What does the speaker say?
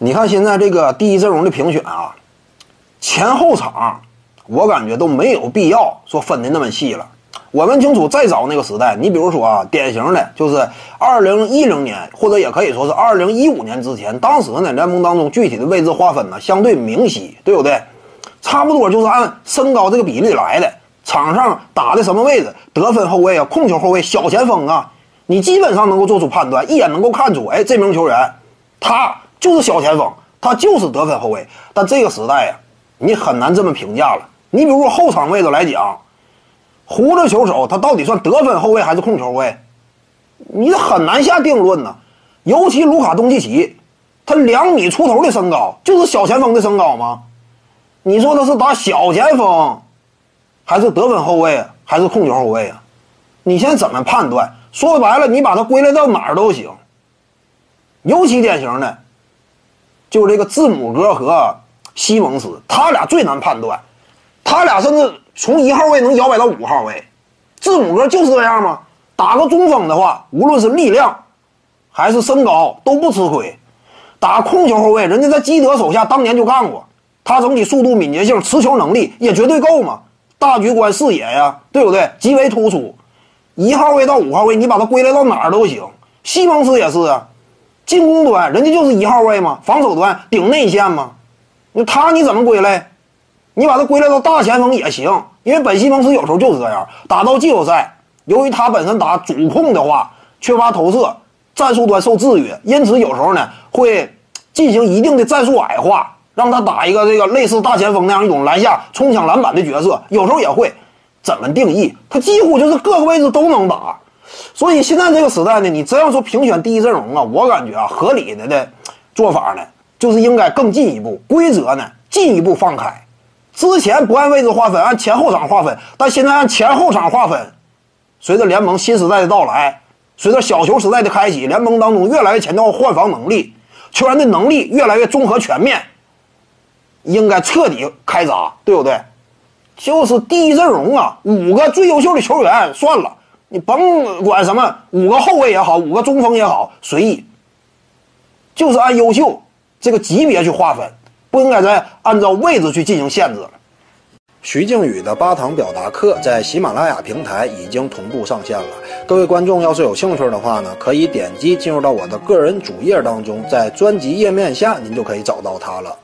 你看现在这个第一阵容的评选啊，前后场我感觉都没有必要说分的那么细了。我们清楚，再早那个时代，你比如说啊，典型的就是二零一零年，或者也可以说是二零一五年之前，当时呢联盟当中具体的位置划分呢相对明晰，对不对？差不多就是按身高这个比例来的。场上打的什么位置？得分后卫啊，控球后卫，小前锋啊，你基本上能够做出判断，一眼能够看出，哎，这名球员他就是小前锋，他就是得分后卫。但这个时代呀，你很难这么评价了。你比如说后场位置来讲。胡子球手他到底算得分后卫还是控球后卫？你很难下定论呢。尤其卢卡东契奇，他两米出头的身高，就是小前锋的身高吗？你说他是打小前锋，还是得分后卫，还是控球后卫啊？你先怎么判断？说白了，你把它归类到哪儿都行。尤其典型的，就是这个字母哥和西蒙斯，他俩最难判断，他俩甚至。从一号位能摇摆到五号位，字母哥就是这样吗？打个中锋的话，无论是力量还是身高都不吃亏。打控球后卫，人家在基德手下当年就干过，他整体速度、敏捷性、持球能力也绝对够嘛。大局观、视野呀，对不对？极为突出。一号位到五号位，你把他归类到哪儿都行。西蒙斯也是啊，进攻端人家就是一号位嘛，防守端顶内线嘛。那他你怎么归类？你把他归类到大前锋也行，因为本西蒙斯有时候就是这样。打到季后赛，由于他本身打主控的话缺乏投射，战术端受制约，因此有时候呢会进行一定的战术矮化，让他打一个这个类似大前锋那样一种篮下冲抢篮板的角色。有时候也会怎么定义？他几乎就是各个位置都能打。所以现在这个时代呢，你真要说评选第一阵容啊，我感觉啊，合理的的做法呢，就是应该更进一步，规则呢进一步放开。之前不按位置划分，按前后场划分，但现在按前后场划分。随着联盟新时代的到来，随着小球时代的开启，联盟当中越来越强调换防能力，球员的能力越来越综合全面，应该彻底开闸，对不对？就是第一阵容啊，五个最优秀的球员算了，你甭管什么五个后卫也好，五个中锋也好，随意，就是按优秀这个级别去划分。不应该再按照位置去进行限制。徐静宇的八堂表达课在喜马拉雅平台已经同步上线了。各位观众要是有兴趣的话呢，可以点击进入到我的个人主页当中，在专辑页面下您就可以找到它了。